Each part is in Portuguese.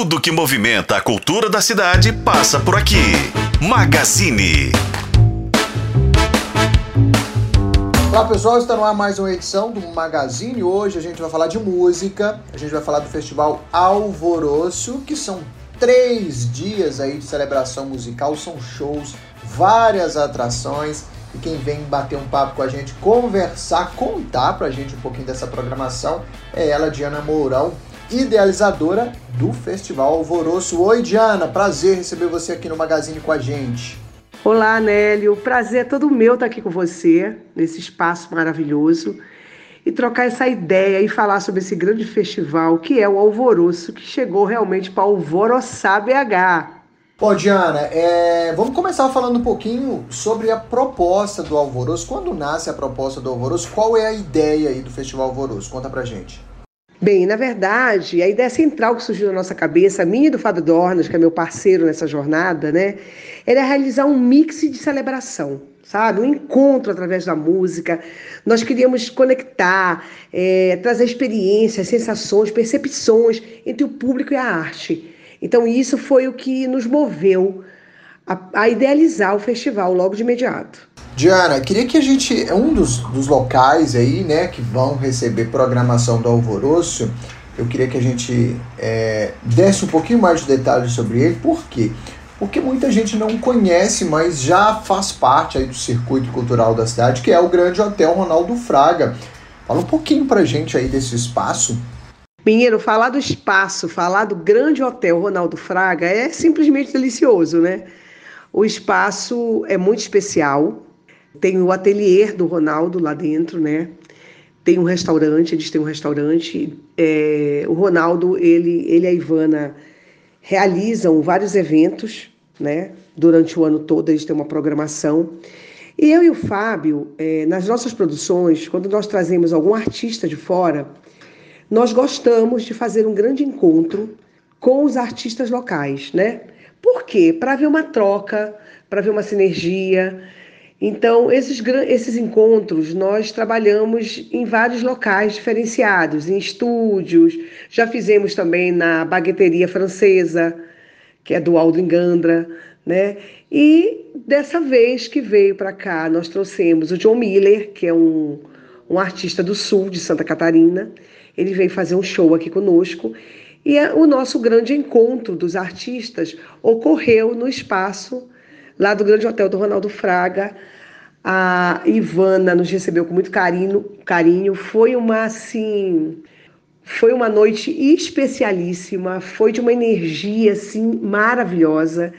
Tudo que movimenta a cultura da cidade passa por aqui. Magazine. Olá pessoal, está no ar mais uma edição do Magazine. Hoje a gente vai falar de música, a gente vai falar do Festival Alvoroço, que são três dias aí de celebração musical, são shows, várias atrações. E quem vem bater um papo com a gente, conversar, contar pra gente um pouquinho dessa programação é ela, Diana Mourão, idealizadora do Festival Alvoroço. Oi, Diana, prazer receber você aqui no Magazine com a gente. Olá, Nélio. Prazer é todo meu estar aqui com você, nesse espaço maravilhoso, e trocar essa ideia e falar sobre esse grande festival que é o Alvoroço, que chegou realmente para alvoroçar BH. Bom, Diana, é... vamos começar falando um pouquinho sobre a proposta do Alvoroço. Quando nasce a proposta do Alvoroço, qual é a ideia aí do Festival Alvoroço? Conta pra gente. Bem, na verdade, a ideia central que surgiu na nossa cabeça, minha e do Fábio Dornas, que é meu parceiro nessa jornada, né, era realizar um mix de celebração, sabe? Um encontro através da música. Nós queríamos conectar, é, trazer experiências, sensações, percepções entre o público e a arte. Então, isso foi o que nos moveu a, a idealizar o festival logo de imediato. Diana, queria que a gente, é um dos, dos locais aí, né, que vão receber programação do Alvoroço, eu queria que a gente é, desse um pouquinho mais de detalhes sobre ele, por quê? Porque muita gente não conhece, mas já faz parte aí do circuito cultural da cidade, que é o Grande Hotel Ronaldo Fraga. Fala um pouquinho pra gente aí desse espaço. Menino, falar do espaço, falar do Grande Hotel Ronaldo Fraga é simplesmente delicioso, né? O espaço é muito especial, tem o ateliê do Ronaldo lá dentro, né? Tem um restaurante, eles têm um restaurante. É, o Ronaldo, ele, ele e a Ivana realizam vários eventos, né? Durante o ano todo eles têm uma programação. E eu e o Fábio, é, nas nossas produções, quando nós trazemos algum artista de fora, nós gostamos de fazer um grande encontro com os artistas locais, né? Por quê? Para ver uma troca, para ver uma sinergia, então, esses, esses encontros nós trabalhamos em vários locais diferenciados, em estúdios, já fizemos também na bagueteria francesa, que é do Aldrin Gandra, né? E dessa vez que veio para cá, nós trouxemos o John Miller, que é um, um artista do sul de Santa Catarina. Ele veio fazer um show aqui conosco. E o nosso grande encontro dos artistas ocorreu no espaço lá do Grande Hotel do Ronaldo Fraga. A Ivana nos recebeu com muito carinho, carinho. Foi uma assim, foi uma noite especialíssima, foi de uma energia assim maravilhosa.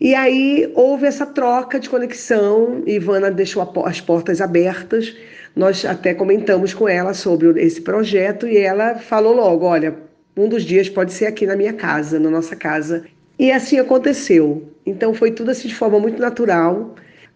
E aí houve essa troca de conexão. Ivana deixou as portas abertas. Nós até comentamos com ela sobre esse projeto e ela falou logo: olha, um dos dias pode ser aqui na minha casa, na nossa casa. E assim aconteceu. Então foi tudo assim de forma muito natural.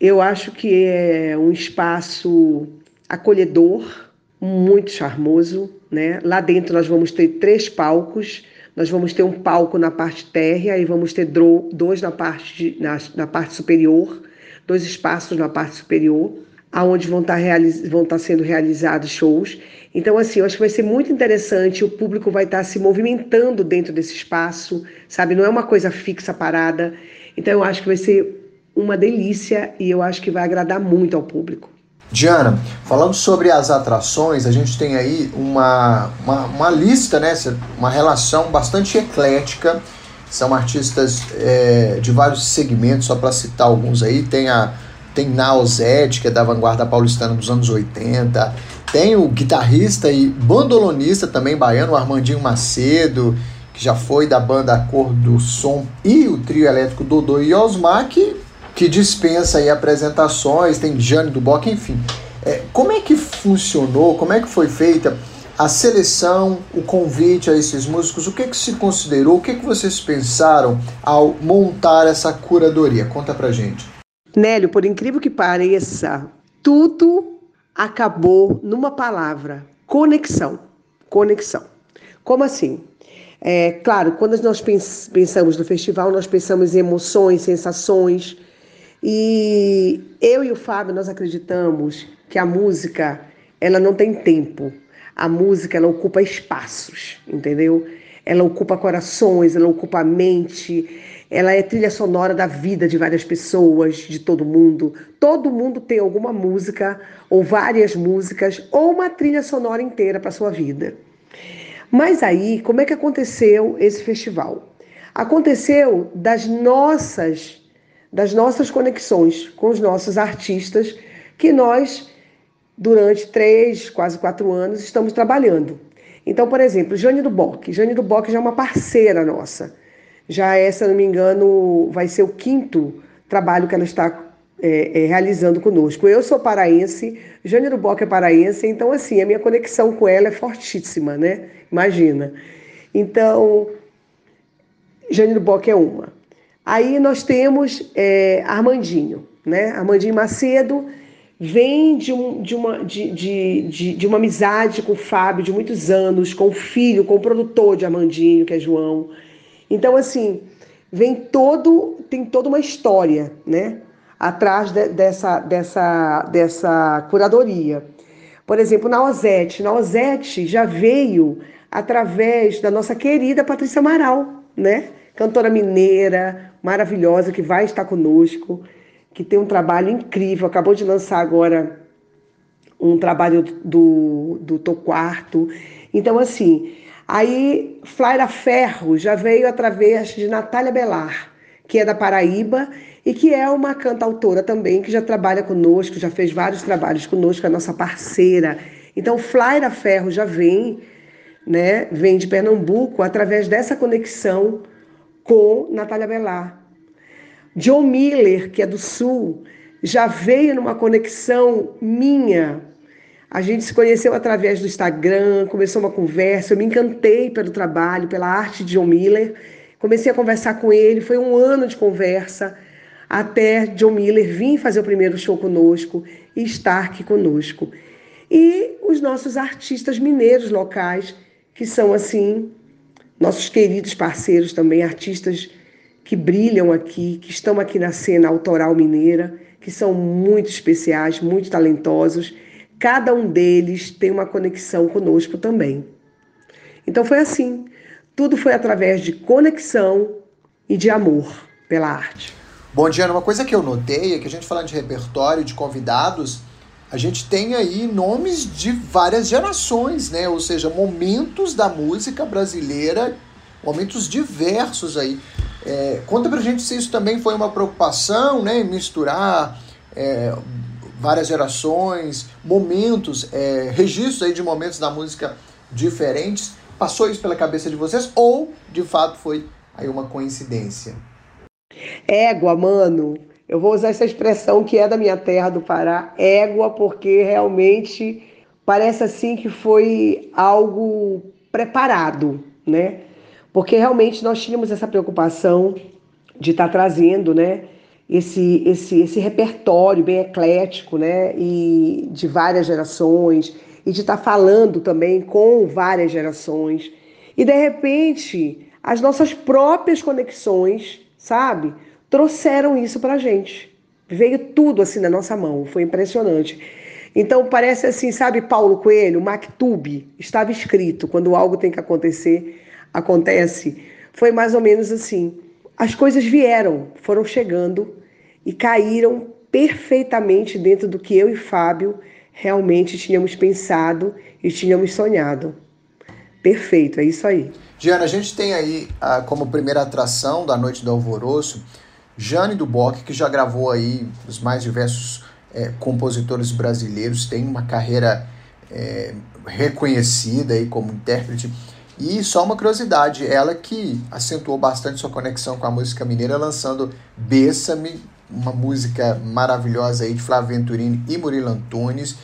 Eu acho que é um espaço acolhedor, muito charmoso, né? Lá dentro nós vamos ter três palcos. Nós vamos ter um palco na parte térrea e vamos ter dois na parte, de, na, na parte superior, dois espaços na parte superior, aonde vão estar, vão estar sendo realizados shows. Então, assim, eu acho que vai ser muito interessante, o público vai estar se movimentando dentro desse espaço, sabe? Não é uma coisa fixa, parada. Então, eu acho que vai ser uma delícia e eu acho que vai agradar muito ao público. Diana, falando sobre as atrações, a gente tem aí uma, uma, uma lista, né? Uma relação bastante eclética. São artistas é, de vários segmentos, só para citar alguns aí. Tem a tem Naozed, que é da vanguarda paulistana dos anos 80. Tem o guitarrista e bandolonista também baiano, Armandinho Macedo, que já foi da banda Cor do Som, e o trio elétrico Dodô e Osmar, que, que dispensa aí apresentações, tem Jane do Bock, enfim. É, como é que funcionou, como é que foi feita a seleção, o convite a esses músicos? O que, que se considerou, o que, que vocês pensaram ao montar essa curadoria? Conta pra gente. Nélio, por incrível que pareça, tudo acabou numa palavra: conexão. Conexão. Como assim? É, claro, quando nós pensamos no festival, nós pensamos em emoções, sensações. E eu e o Fábio, nós acreditamos que a música, ela não tem tempo. A música, ela ocupa espaços, entendeu? ela ocupa corações, ela ocupa a mente, ela é trilha sonora da vida de várias pessoas, de todo mundo. Todo mundo tem alguma música, ou várias músicas, ou uma trilha sonora inteira para sua vida. Mas aí, como é que aconteceu esse festival? Aconteceu das nossas das nossas conexões com os nossos artistas que nós durante três, quase quatro anos estamos trabalhando. Então, por exemplo, Jane do Bock. Jane do Bock já é uma parceira nossa. Já é, se eu não me engano, vai ser o quinto trabalho que ela está é, é, realizando conosco. Eu sou paraense, Jane Bock é paraense, então, assim, a minha conexão com ela é fortíssima, né? Imagina. Então, Jane Bock é uma. Aí nós temos é, Armandinho, né? Armandinho Macedo vem de, um, de, uma, de, de, de, uma amizade com o Fábio de muitos anos, com o filho, com o produtor de Armandinho, que é João. Então, assim, vem todo, tem toda uma história, né? Atrás de, dessa, dessa, dessa curadoria. Por exemplo, na Ozete. Na Ozete já veio através da nossa querida Patrícia Amaral, né? Cantora mineira, maravilhosa, que vai estar conosco que tem um trabalho incrível, acabou de lançar agora um trabalho do, do Tô Quarto. Então, assim, aí Flaira Ferro já veio através de Natália Belar, que é da Paraíba e que é uma cantautora também, que já trabalha conosco, já fez vários trabalhos conosco, é nossa parceira. Então, Flaira Ferro já vem, né, vem de Pernambuco através dessa conexão com Natália Belar. John Miller, que é do Sul, já veio numa conexão minha. A gente se conheceu através do Instagram, começou uma conversa. Eu me encantei pelo trabalho, pela arte de John Miller. Comecei a conversar com ele, foi um ano de conversa até John Miller vir fazer o primeiro show conosco e estar aqui conosco. E os nossos artistas mineiros locais, que são assim, nossos queridos parceiros também, artistas que brilham aqui, que estão aqui na cena autoral mineira, que são muito especiais, muito talentosos. Cada um deles tem uma conexão conosco também. Então foi assim. Tudo foi através de conexão e de amor pela arte. Bom, Diana, uma coisa que eu notei é que a gente falando de repertório, de convidados, a gente tem aí nomes de várias gerações, né? Ou seja, momentos da música brasileira, momentos diversos aí. É, conta pra gente se isso também foi uma preocupação, né? Misturar é, várias gerações, momentos, é, registros aí de momentos da música diferentes. Passou isso pela cabeça de vocês ou de fato foi aí uma coincidência? Égua, mano. Eu vou usar essa expressão que é da minha terra do Pará, égua, porque realmente parece assim que foi algo preparado, né? porque realmente nós tínhamos essa preocupação de estar tá trazendo, né, esse, esse, esse repertório bem eclético, né, e de várias gerações, e de estar tá falando também com várias gerações. E de repente, as nossas próprias conexões, sabe, trouxeram isso para gente. Veio tudo assim na nossa mão, foi impressionante. Então parece assim, sabe, Paulo Coelho, Mactube, estava escrito quando algo tem que acontecer acontece, foi mais ou menos assim. As coisas vieram, foram chegando e caíram perfeitamente dentro do que eu e Fábio realmente tínhamos pensado e tínhamos sonhado. Perfeito, é isso aí. Diana, a gente tem aí ah, como primeira atração da Noite do Alvoroço Jane Duboc, que já gravou aí os mais diversos é, compositores brasileiros, tem uma carreira é, reconhecida aí como intérprete. E só uma curiosidade, ela que acentuou bastante sua conexão com a música mineira, lançando Bessame, uma música maravilhosa aí de Flávio Venturini e Murilo Antunes.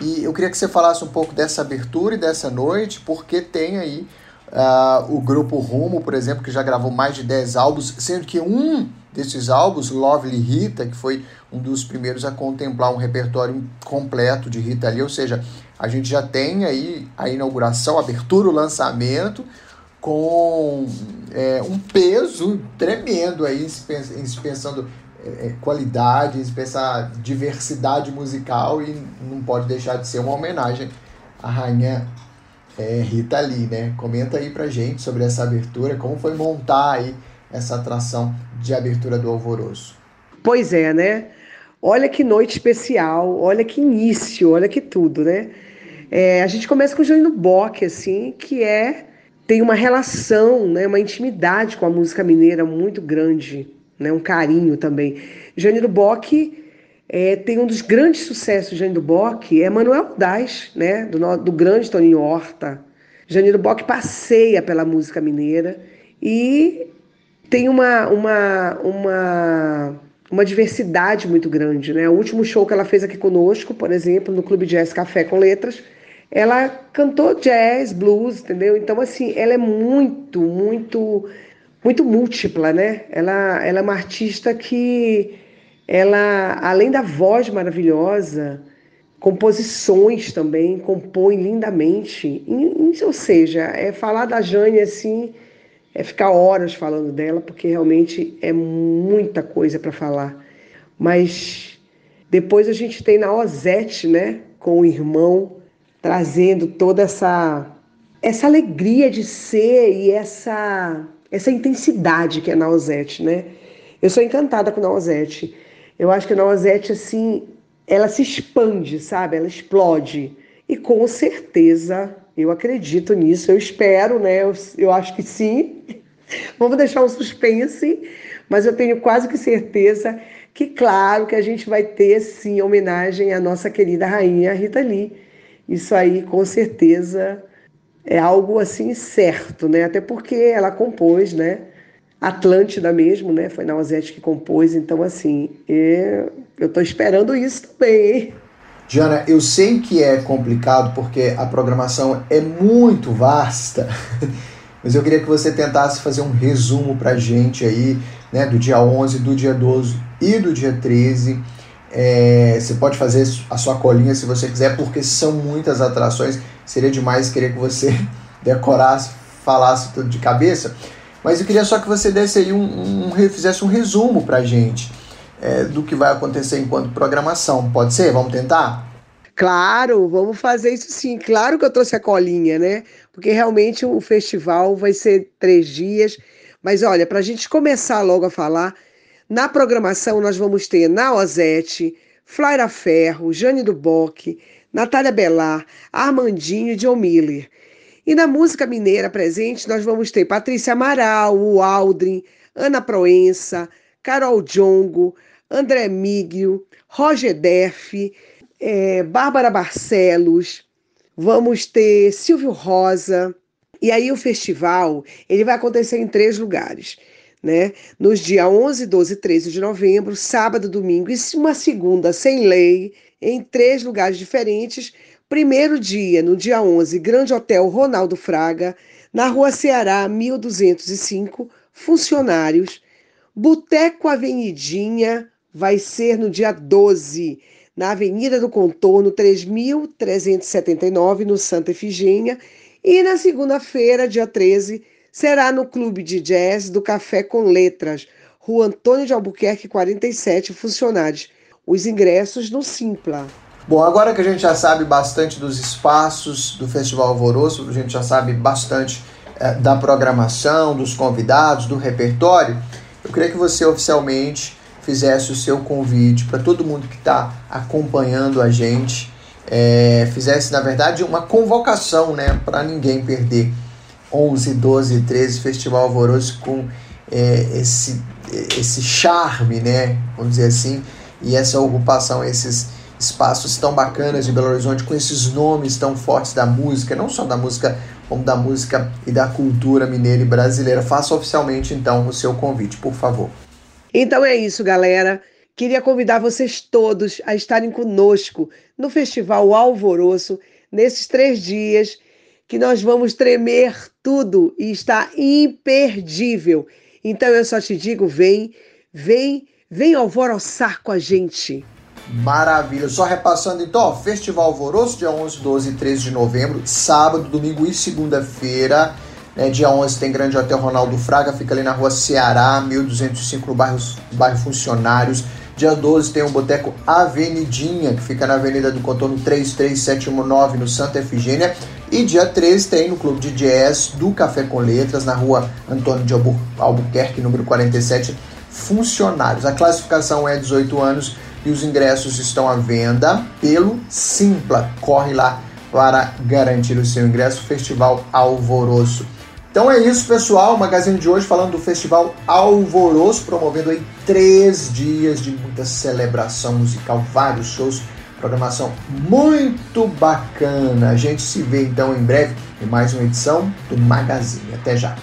E eu queria que você falasse um pouco dessa abertura e dessa noite, porque tem aí uh, o grupo Rumo, por exemplo, que já gravou mais de 10 álbuns, sendo que um desses álbuns, Lovely Rita, que foi um dos primeiros a contemplar um repertório completo de Rita ali, ou seja, a gente já tem aí a inauguração, a abertura, o lançamento, com é, um peso tremendo aí, se pensando é, é, qualidade, em se pensar diversidade musical e não pode deixar de ser uma homenagem à rainha É, Rita Lee, né? Comenta aí pra gente sobre essa abertura, como foi montar aí essa atração de abertura do Alvoroço. Pois é, né? Olha que noite especial, olha que início, olha que tudo, né? É, a gente começa com o Jânio Bock, assim, que é tem uma relação, né, uma intimidade com a música mineira muito grande, né, um carinho também. Jânio Bock é, tem um dos grandes sucessos de Jânio Bock, é Manuel Daz, né, do, do grande Toninho Horta. Jânio Bock passeia pela música mineira e tem uma, uma, uma, uma diversidade muito grande. Né? O último show que ela fez aqui conosco, por exemplo, no Clube Jazz Café com Letras, ela cantou jazz, blues, entendeu? Então, assim, ela é muito, muito, muito múltipla, né? Ela, ela é uma artista que, ela, além da voz maravilhosa, composições também, compõe lindamente. E, ou seja, é falar da Jane assim, é ficar horas falando dela, porque realmente é muita coisa para falar. Mas depois a gente tem na Ozete, né, com o irmão, trazendo toda essa essa alegria de ser e essa essa intensidade que é Nausete, né? Eu sou encantada com Nausete. Eu acho que a Nausete assim, ela se expande, sabe? Ela explode. E com certeza, eu acredito nisso, eu espero, né? Eu, eu acho que sim. Vamos deixar um suspense, mas eu tenho quase que certeza que, claro, que a gente vai ter sim homenagem à nossa querida rainha Rita Lee isso aí com certeza é algo assim certo, né? Até porque ela compôs, né? Atlântida mesmo, né? Foi Nausete que compôs, então assim, eu estou esperando isso também, hein? Jana, eu sei que é complicado porque a programação é muito vasta, mas eu queria que você tentasse fazer um resumo pra gente aí, né, do dia 11, do dia 12 e do dia 13 é, você pode fazer a sua colinha se você quiser, porque são muitas atrações. Seria demais querer que você decorasse, falasse tudo de cabeça. Mas eu queria só que você desse aí um, um fizesse um resumo pra gente é, do que vai acontecer enquanto programação. Pode ser? Vamos tentar? Claro, vamos fazer isso sim. Claro que eu trouxe a colinha, né? Porque realmente o festival vai ser três dias. Mas olha, para a gente começar logo a falar, na programação, nós vamos ter Naozete, Flaira Ferro, Jane do Bock, Natália Belar, Armandinho e John Miller. E na música mineira presente, nós vamos ter Patrícia Amaral, o Aldrin, Ana Proença, Carol Jongo, André Migio, Roger Deff, é, Bárbara Barcelos, vamos ter Silvio Rosa. E aí o festival ele vai acontecer em três lugares né? Nos dias 11, 12 e 13 de novembro, sábado, domingo e uma segunda sem lei, em três lugares diferentes. Primeiro dia, no dia 11, Grande Hotel Ronaldo Fraga, na Rua Ceará, 1205, funcionários. Boteco Avenidinha vai ser no dia 12, na Avenida do Contorno, 3379, no Santa Efigênia. E na segunda-feira, dia 13, será no Clube de Jazz do Café com Letras, Rua Antônio de Albuquerque 47, funcionários. Os ingressos no Simpla. Bom, agora que a gente já sabe bastante dos espaços do Festival Alvoroço, a gente já sabe bastante é, da programação, dos convidados, do repertório, eu queria que você oficialmente fizesse o seu convite para todo mundo que está acompanhando a gente, é, fizesse, na verdade, uma convocação né, para ninguém perder 11, 12, 13, Festival Alvoroço com é, esse, esse charme, né? Vamos dizer assim, e essa ocupação, esses espaços tão bacanas de Belo Horizonte, com esses nomes tão fortes da música, não só da música, como da música e da cultura mineira e brasileira. Faça oficialmente então o seu convite, por favor. Então é isso, galera. Queria convidar vocês todos a estarem conosco no Festival Alvoroço nesses três dias que nós vamos tremer tudo e está imperdível. Então eu só te digo, vem, vem, vem alvoroçar com a gente. Maravilha. Só repassando então, Festival Alvoroço, dia 11, 12 e 13 de novembro, sábado, domingo e segunda-feira. Né, dia 11 tem Grande Hotel Ronaldo Fraga, fica ali na rua Ceará, 1205, no bairro, bairro Funcionários. Dia 12 tem o Boteco Avenidinha, que fica na Avenida do Contorno 33719, no Santa Efigênia. E dia 13 tem no Clube de Jazz do Café com Letras, na rua Antônio de Albuquerque, número 47, funcionários. A classificação é 18 anos e os ingressos estão à venda pelo Simpla. Corre lá para garantir o seu ingresso, Festival Alvoroço. Então é isso, pessoal. O Magazine de hoje falando do Festival Alvoroço, promovendo aí três dias de muita celebração musical, vários shows, programação muito bacana. A gente se vê então em breve em mais uma edição do Magazine. Até já!